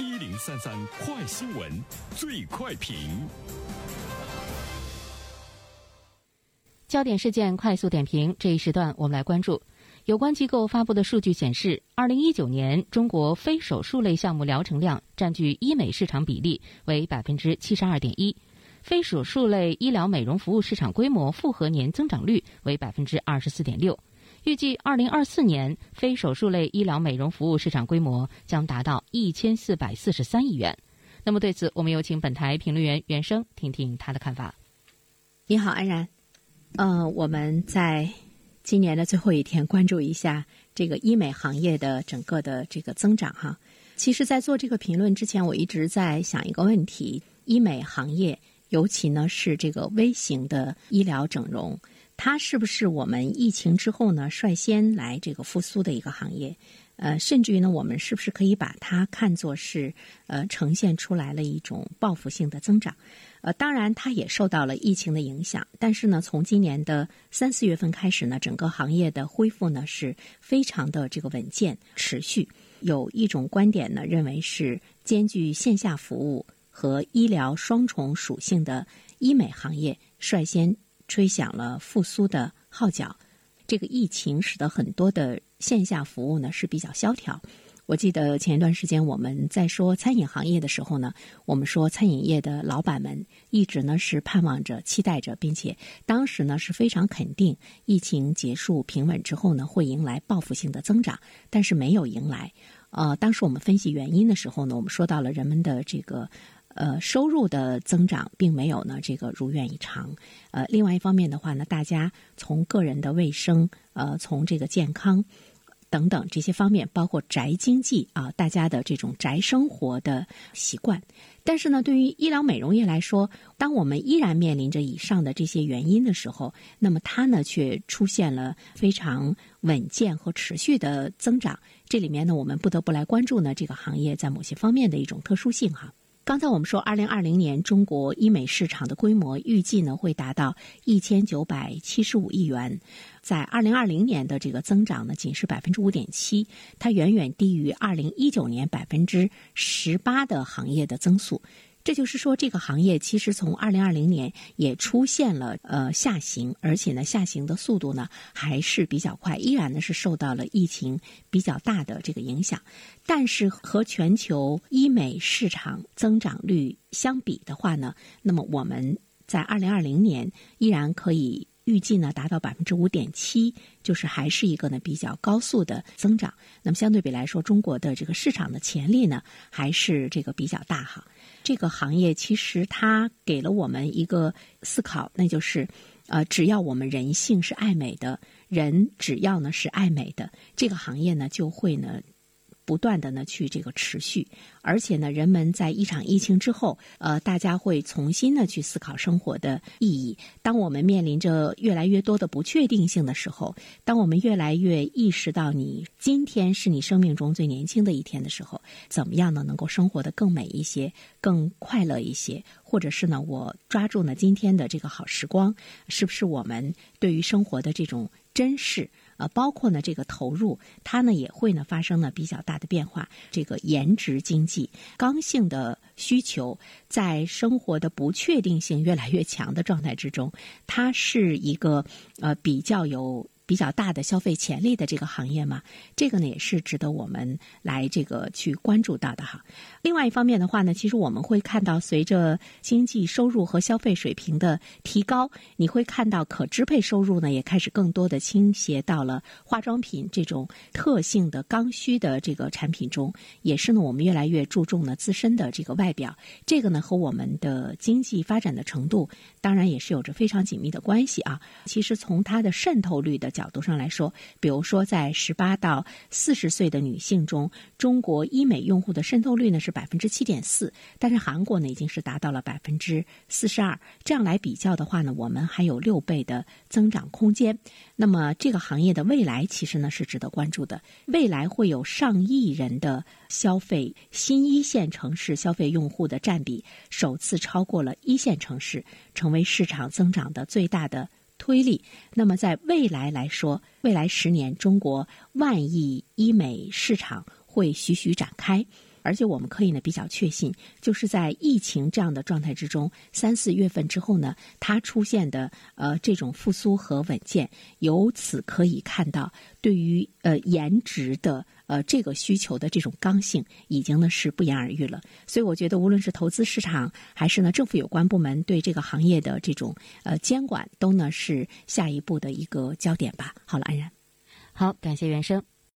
一零三三快新闻，最快评。焦点事件快速点评，这一时段我们来关注。有关机构发布的数据显示，二零一九年中国非手术类项目疗程量占据医美市场比例为百分之七十二点一，非手术类医疗美容服务市场规模复合年增长率为百分之二十四点六。预计二零二四年非手术类医疗美容服务市场规模将达到一千四百四十三亿元。那么对此，我们有请本台评论员袁生听听他的看法。你好，安然。呃，我们在今年的最后一天关注一下这个医美行业的整个的这个增长哈。其实，在做这个评论之前，我一直在想一个问题：医美行业，尤其呢是这个微型的医疗整容，它是不是我们疫情之后呢率先来这个复苏的一个行业？呃，甚至于呢，我们是不是可以把它看作是呃呈现出来了一种报复性的增长？呃，当然，它也受到了疫情的影响。但是呢，从今年的三四月份开始呢，整个行业的恢复呢是非常的这个稳健持续。有一种观点呢，认为是兼具线下服务和医疗双重属性的医美行业率先吹响了复苏的号角。这个疫情使得很多的线下服务呢是比较萧条。我记得前一段时间我们在说餐饮行业的时候呢，我们说餐饮业的老板们一直呢是盼望着、期待着，并且当时呢是非常肯定疫情结束平稳之后呢会迎来报复性的增长，但是没有迎来。呃，当时我们分析原因的时候呢，我们说到了人们的这个呃收入的增长并没有呢这个如愿以偿。呃，另外一方面的话呢，大家从个人的卫生，呃，从这个健康。等等这些方面，包括宅经济啊，大家的这种宅生活的习惯。但是呢，对于医疗美容业来说，当我们依然面临着以上的这些原因的时候，那么它呢却出现了非常稳健和持续的增长。这里面呢，我们不得不来关注呢这个行业在某些方面的一种特殊性哈。刚才我们说，二零二零年中国医美市场的规模预计呢会达到一千九百七十五亿元。在二零二零年的这个增长呢，仅是百分之五点七，它远远低于二零一九年百分之十八的行业的增速。这就是说，这个行业其实从二零二零年也出现了呃下行，而且呢下行的速度呢还是比较快，依然呢是受到了疫情比较大的这个影响。但是和全球医美市场增长率相比的话呢，那么我们在二零二零年依然可以。预计呢达到百分之五点七，就是还是一个呢比较高速的增长。那么相对比来说，中国的这个市场的潜力呢还是这个比较大哈。这个行业其实它给了我们一个思考，那就是呃，只要我们人性是爱美的，人只要呢是爱美的，这个行业呢就会呢。不断的呢去这个持续，而且呢，人们在一场疫情之后，呃，大家会重新的去思考生活的意义。当我们面临着越来越多的不确定性的时候，当我们越来越意识到你今天是你生命中最年轻的一天的时候，怎么样呢？能够生活的更美一些，更快乐一些，或者是呢，我抓住呢今天的这个好时光，是不是我们对于生活的这种珍视？呃，包括呢，这个投入，它呢也会呢发生了比较大的变化。这个颜值经济、刚性的需求，在生活的不确定性越来越强的状态之中，它是一个呃比较有。比较大的消费潜力的这个行业嘛，这个呢也是值得我们来这个去关注到的哈。另外一方面的话呢，其实我们会看到，随着经济收入和消费水平的提高，你会看到可支配收入呢也开始更多的倾斜到了化妆品这种特性的刚需的这个产品中，也是呢我们越来越注重呢自身的这个外表，这个呢和我们的经济发展的程度当然也是有着非常紧密的关系啊。其实从它的渗透率的。角度上来说，比如说在十八到四十岁的女性中，中国医美用户的渗透率呢是百分之七点四，但是韩国呢已经是达到了百分之四十二。这样来比较的话呢，我们还有六倍的增长空间。那么这个行业的未来其实呢是值得关注的，未来会有上亿人的消费，新一线城市消费用户的占比首次超过了一线城市，成为市场增长的最大的。推力。那么，在未来来说，未来十年，中国万亿医美市场会徐徐展开。而且我们可以呢比较确信，就是在疫情这样的状态之中，三四月份之后呢，它出现的呃这种复苏和稳健，由此可以看到对于呃颜值的呃这个需求的这种刚性，已经呢是不言而喻了。所以我觉得，无论是投资市场还是呢政府有关部门对这个行业的这种呃监管，都呢是下一步的一个焦点吧。好了，安然，好，感谢袁生。